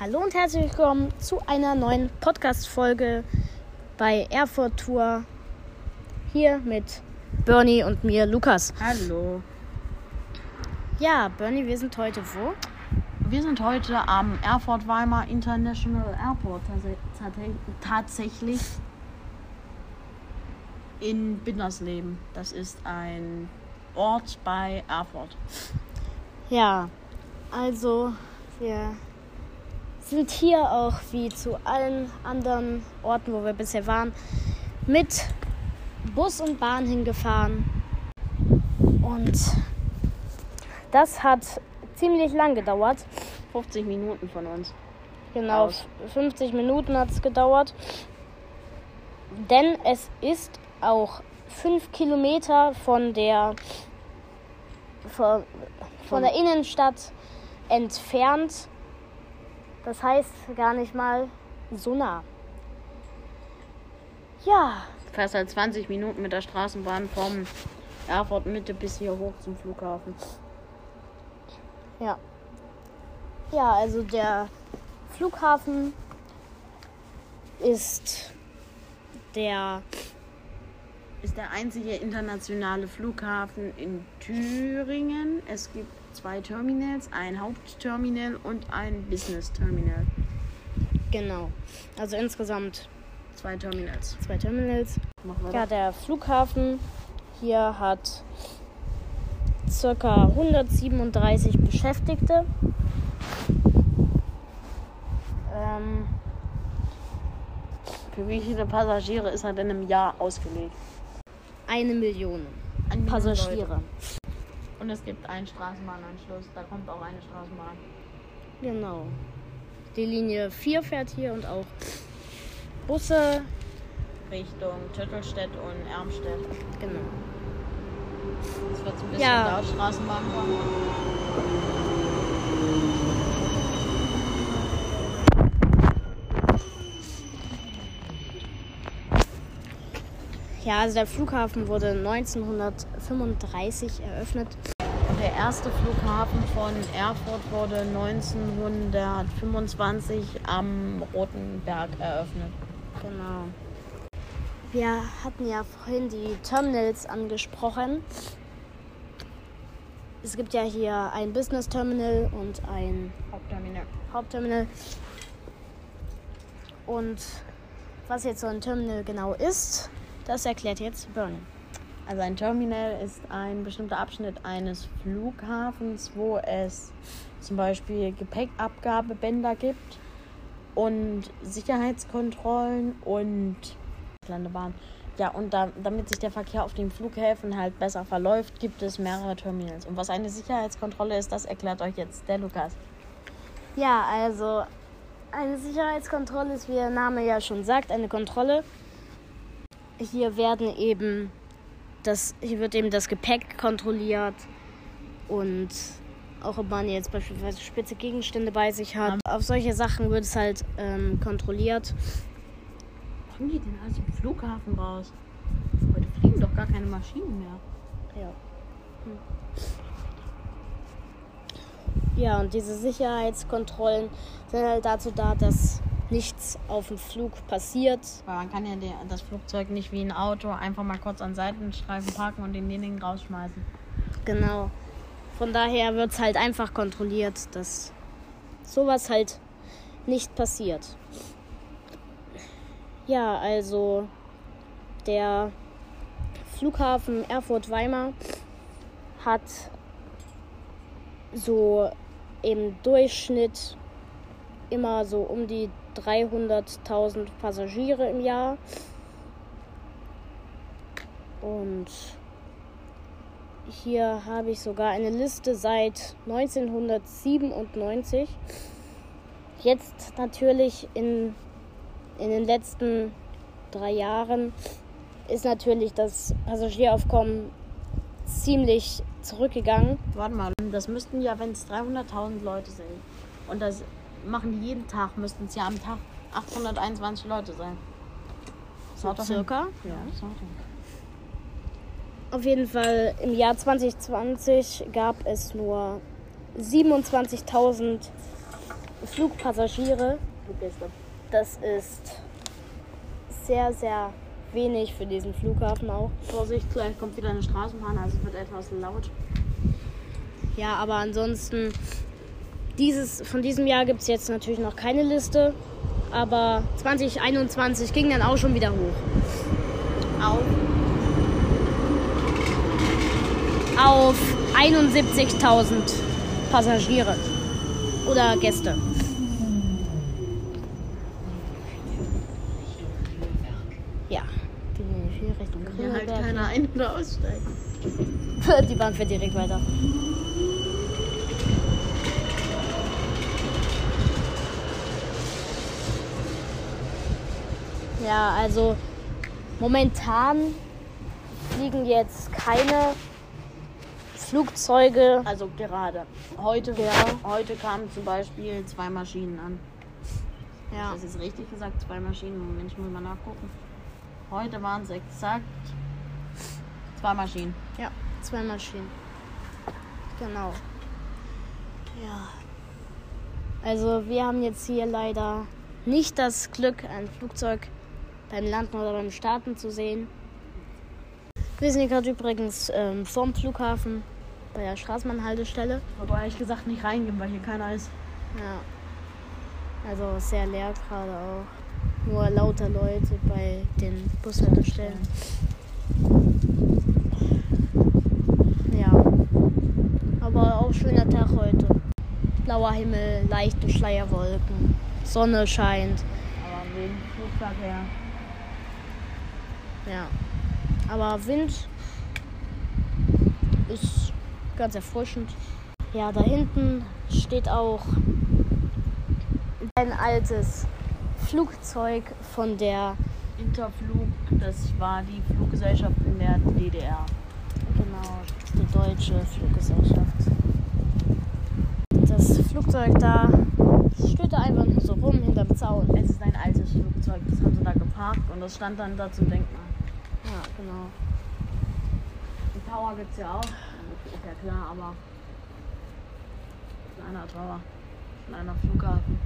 Hallo und herzlich willkommen zu einer neuen Podcast-Folge bei Erfurt Tour. Hier mit Bernie und mir, Lukas. Hallo. Ja, Bernie, wir sind heute wo? Wir sind heute am Erfurt Weimar International Airport tats- tats- tatsächlich in Bindersleben. Das ist ein Ort bei Erfurt. Ja, also wir sind hier auch wie zu allen anderen Orten, wo wir bisher waren, mit Bus und Bahn hingefahren. Und das hat ziemlich lang gedauert. 50 Minuten von uns. Genau, Aus. 50 Minuten hat es gedauert. Denn es ist auch 5 Kilometer von der, von, von der Innenstadt entfernt. Das heißt gar nicht mal so nah. Ja, Du fährst halt 20 Minuten mit der Straßenbahn vom Erfurt Mitte bis hier hoch zum Flughafen. ja. Ja, also der Flughafen ist der Ist der einzige internationale Flughafen in Thüringen. Es gibt zwei Terminals, ein Hauptterminal und ein Business Terminal. Genau. Also insgesamt Zwei Terminals. zwei Terminals. Ja, der Flughafen hier hat circa 137 Beschäftigte. Ähm, Für wie viele Passagiere ist er denn im Jahr ausgelegt? eine Million Eine Million Passagiere. Leute. Und es gibt einen Straßenbahnanschluss. Da kommt auch eine Straßenbahn. Genau. Die Linie 4 fährt hier und auch Busse. Richtung Töttelstedt und Ermstedt. Genau. Das wird so ein bisschen Ja. da Straßenbahn kommen. Ja, also der Flughafen wurde 1935 eröffnet. Der erste Flughafen von Erfurt wurde 1925 am Roten Berg eröffnet. Genau. Wir hatten ja vorhin die Terminals angesprochen. Es gibt ja hier ein Business Terminal und ein Hauptterminal. Hauptterminal. Und was jetzt so ein Terminal genau ist, das erklärt jetzt Bernie. Also ein Terminal ist ein bestimmter Abschnitt eines Flughafens, wo es zum Beispiel Gepäckabgabebänder gibt und Sicherheitskontrollen und Landebahn. Ja, und da, damit sich der Verkehr auf den Flughäfen halt besser verläuft, gibt es mehrere Terminals. Und was eine Sicherheitskontrolle ist, das erklärt euch jetzt der Lukas. Ja, also eine Sicherheitskontrolle ist, wie der Name ja schon sagt, eine Kontrolle. Hier werden eben das, hier wird eben das Gepäck kontrolliert und auch ob man jetzt beispielsweise spitze Gegenstände bei sich hat. Auf solche Sachen wird es halt ähm, kontrolliert. Kommen die denn aus dem Flughafen raus? Heute fliegen doch gar keine Maschinen mehr. Ja. Ja, und diese Sicherheitskontrollen sind halt dazu da, dass nichts auf dem Flug passiert. Weil man kann ja das Flugzeug nicht wie ein Auto einfach mal kurz an Seitenstreifen parken und den Ding rausschmeißen. Genau. Von daher wird es halt einfach kontrolliert, dass sowas halt nicht passiert. Ja, also der Flughafen Erfurt-Weimar hat so im Durchschnitt immer so um die 300.000 Passagiere im Jahr. Und hier habe ich sogar eine Liste seit 1997. Jetzt natürlich in, in den letzten drei Jahren ist natürlich das Passagieraufkommen ziemlich zurückgegangen. Warte mal, das müssten ja, wenn es 300.000 Leute sind und das machen die jeden Tag, müssten es ja am Tag 821 Leute sein. Das haut doch hin. Circa. Ja, das haut hin. Auf jeden Fall im Jahr 2020 gab es nur 27.000 Flugpassagiere. Das ist sehr, sehr wenig für diesen Flughafen auch. Vorsicht, gleich kommt wieder eine Straßenbahn, also es wird etwas laut. Ja, aber ansonsten, dieses, von diesem Jahr gibt es jetzt natürlich noch keine Liste. Aber 2021 ging dann auch schon wieder hoch. Auf. Auf 71.000 Passagiere oder Gäste. Ja, die hier Richtung Hier halt keiner ein- oder aussteigen. Die Bahn fährt direkt weiter. Ja, also momentan fliegen jetzt keine Flugzeuge. Also gerade. Heute, Ja. heute kamen zum Beispiel zwei Maschinen an. Ja, Das ist richtig gesagt, zwei Maschinen. Moment, ich muss mal nachgucken. Heute waren es exakt zwei Maschinen. ja, zwei Maschinen. Genau. Ja. Also wir haben jetzt hier leider nicht das Glück, ein Flugzeug beim Landen oder beim Starten zu sehen. Wir sind gerade übrigens ähm, vorm Flughafen bei der Straßenbahnhaltestelle. Aber ehrlich gesagt nicht reingehen, weil hier keiner ist. Ja. Also sehr leer gerade auch. Nur lauter Leute bei den Bushaltestellen. Ja. Aber auch schöner Tag heute. Blauer Himmel, leichte Schleierwolken. Sonne scheint. Aber wegen Flugverkehr. Ja. Aber Wind ist ganz erfrischend. Ja, da hinten steht auch ein altes Flugzeug von der, Interflug, das war die Fluggesellschaft in der DDR. genau, die deutsche Fluggesellschaft. Das Flugzeug da steht da einfach nur so rum hinterm Zaun. Es ist ein altes Flugzeug, das haben sie da geparkt und das stand dann da zum Denkmal. Ja, genau. Die Tower gibt es ja auch. Ist ja klar, aber kleiner Tower. Kleiner Flughafen.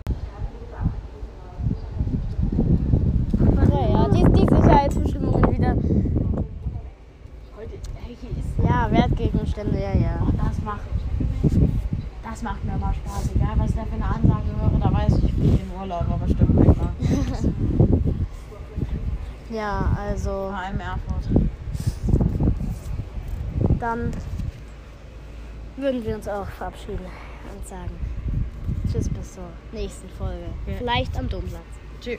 Ja, die, die Sicherheitsbestimmungen wieder. Heute, hey, hier ist. Ja, Wertgegenstände, ja, ja. Oh, das macht. Das macht mir mal Spaß. Egal, was ich da für eine Ansage höre, da weiß ich, ich bin im Urlaub, aber stimmt nicht mal. Ja, also HM Erfurt. dann würden wir uns auch verabschieden und sagen Tschüss bis zur nächsten Folge. Ja. Vielleicht am Domsatz. Tschüss.